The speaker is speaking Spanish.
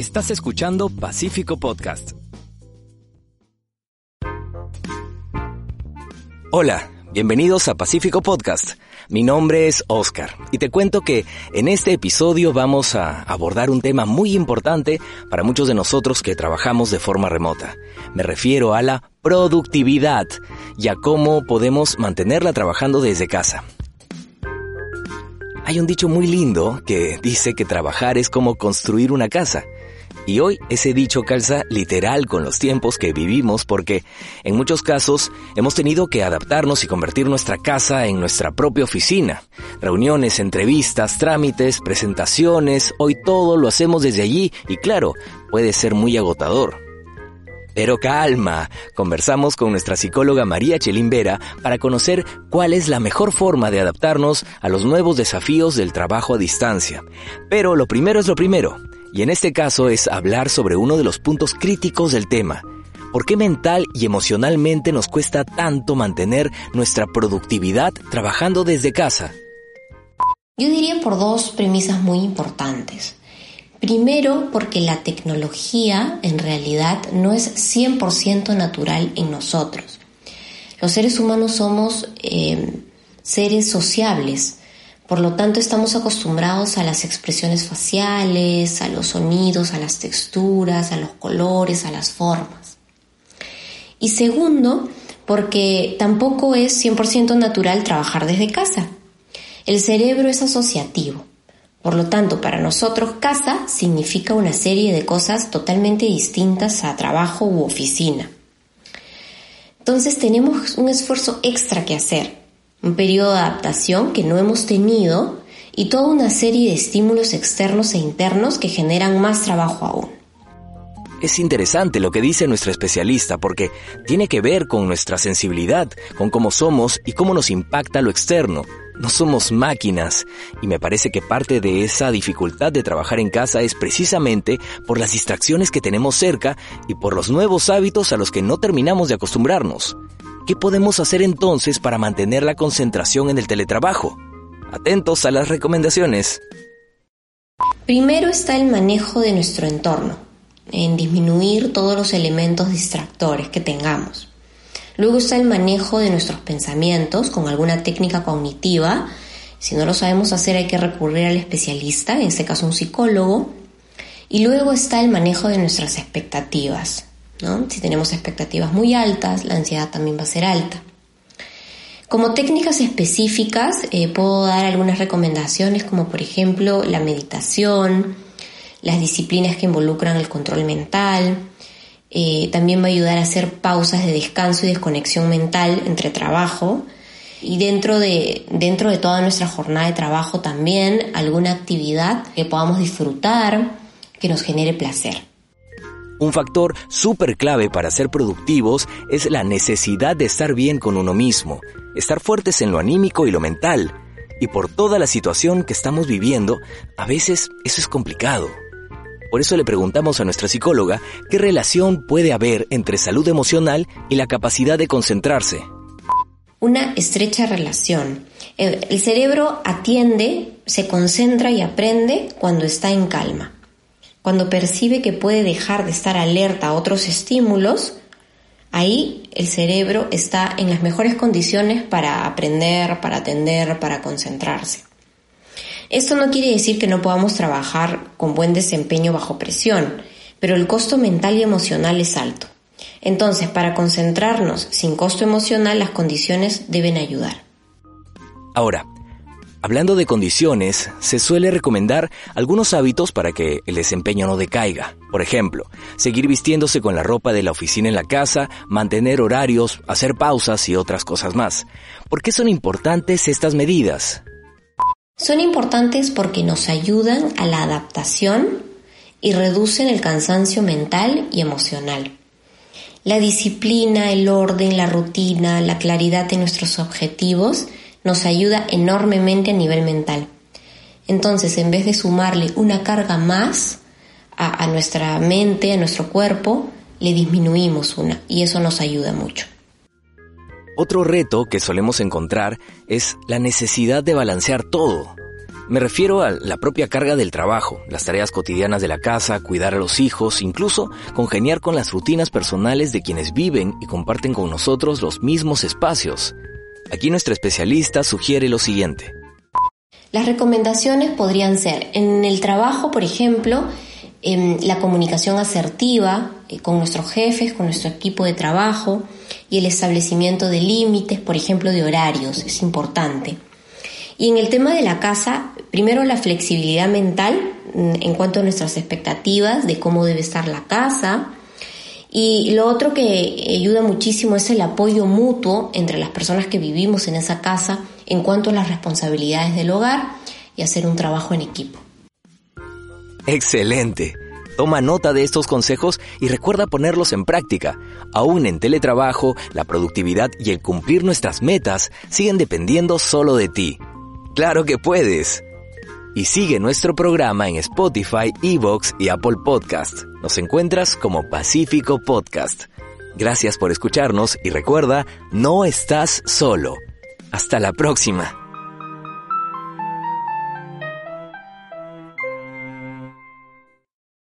Estás escuchando Pacífico Podcast. Hola, bienvenidos a Pacífico Podcast. Mi nombre es Oscar y te cuento que en este episodio vamos a abordar un tema muy importante para muchos de nosotros que trabajamos de forma remota. Me refiero a la productividad y a cómo podemos mantenerla trabajando desde casa. Hay un dicho muy lindo que dice que trabajar es como construir una casa. Y hoy ese dicho calza literal con los tiempos que vivimos porque en muchos casos hemos tenido que adaptarnos y convertir nuestra casa en nuestra propia oficina. Reuniones, entrevistas, trámites, presentaciones, hoy todo lo hacemos desde allí y claro, puede ser muy agotador. Pero calma, conversamos con nuestra psicóloga María Chelimbera para conocer cuál es la mejor forma de adaptarnos a los nuevos desafíos del trabajo a distancia. Pero lo primero es lo primero, y en este caso es hablar sobre uno de los puntos críticos del tema. ¿Por qué mental y emocionalmente nos cuesta tanto mantener nuestra productividad trabajando desde casa? Yo diría por dos premisas muy importantes. Primero, porque la tecnología en realidad no es 100% natural en nosotros. Los seres humanos somos eh, seres sociables, por lo tanto, estamos acostumbrados a las expresiones faciales, a los sonidos, a las texturas, a los colores, a las formas. Y segundo, porque tampoco es 100% natural trabajar desde casa. El cerebro es asociativo. Por lo tanto, para nosotros casa significa una serie de cosas totalmente distintas a trabajo u oficina. Entonces tenemos un esfuerzo extra que hacer un periodo de adaptación que no hemos tenido y toda una serie de estímulos externos e internos que generan más trabajo aún. Es interesante lo que dice nuestra especialista porque tiene que ver con nuestra sensibilidad, con cómo somos y cómo nos impacta lo externo. No somos máquinas y me parece que parte de esa dificultad de trabajar en casa es precisamente por las distracciones que tenemos cerca y por los nuevos hábitos a los que no terminamos de acostumbrarnos. ¿Qué podemos hacer entonces para mantener la concentración en el teletrabajo? Atentos a las recomendaciones. Primero está el manejo de nuestro entorno, en disminuir todos los elementos distractores que tengamos. Luego está el manejo de nuestros pensamientos con alguna técnica cognitiva. Si no lo sabemos hacer hay que recurrir al especialista, en este caso un psicólogo. Y luego está el manejo de nuestras expectativas, si tenemos expectativas muy altas, la ansiedad también va a ser alta. Como técnicas específicas, eh, puedo dar algunas recomendaciones como por ejemplo la meditación, las disciplinas que involucran el control mental. Eh, también va a ayudar a hacer pausas de descanso y desconexión mental entre trabajo. Y dentro de, dentro de toda nuestra jornada de trabajo también alguna actividad que podamos disfrutar, que nos genere placer. Un factor súper clave para ser productivos es la necesidad de estar bien con uno mismo, estar fuertes en lo anímico y lo mental. Y por toda la situación que estamos viviendo, a veces eso es complicado. Por eso le preguntamos a nuestra psicóloga qué relación puede haber entre salud emocional y la capacidad de concentrarse. Una estrecha relación. El cerebro atiende, se concentra y aprende cuando está en calma. Cuando percibe que puede dejar de estar alerta a otros estímulos, ahí el cerebro está en las mejores condiciones para aprender, para atender, para concentrarse. Esto no quiere decir que no podamos trabajar con buen desempeño bajo presión, pero el costo mental y emocional es alto. Entonces, para concentrarnos sin costo emocional, las condiciones deben ayudar. Ahora, Hablando de condiciones, se suele recomendar algunos hábitos para que el desempeño no decaiga. Por ejemplo, seguir vistiéndose con la ropa de la oficina en la casa, mantener horarios, hacer pausas y otras cosas más. ¿Por qué son importantes estas medidas? Son importantes porque nos ayudan a la adaptación y reducen el cansancio mental y emocional. La disciplina, el orden, la rutina, la claridad de nuestros objetivos nos ayuda enormemente a nivel mental. Entonces, en vez de sumarle una carga más a, nuestra mente, a nuestro cuerpo, le disminuimos una y eso nos ayuda mucho. Otro reto que solemos encontrar es la necesidad de balancear todo. Me refiero a la propia carga del trabajo, las tareas cotidianas de la casa, cuidar a los hijos, incluso congeniar con las rutinas personales de quienes viven y comparten con nosotros los mismos espacios. Aquí nuestra especialista sugiere lo siguiente. Las recomendaciones podrían ser, en el trabajo, por ejemplo, em, la comunicación asertiva eh, con nuestros jefes, con nuestro equipo de trabajo y el establecimiento de límites, por ejemplo, de horarios, es importante. Y en el tema de la casa, primero la flexibilidad mental mm, en cuanto a nuestras expectativas de cómo debe estar la casa. Y lo otro que ayuda muchísimo es el apoyo mutuo entre las personas que vivimos en esa casa en cuanto a las responsabilidades del hogar y hacer un trabajo en equipo. Excelente. Toma nota de estos consejos y recuerda ponerlos en práctica. Aún en teletrabajo, la productividad y el cumplir nuestras metas siguen dependiendo solo de ti. Claro que puedes. Y sigue nuestro programa en Spotify, Evox y Apple Podcast. Nos encuentras como Pacífico Podcast. Gracias por escucharnos y recuerda, no estás solo. Hasta la próxima.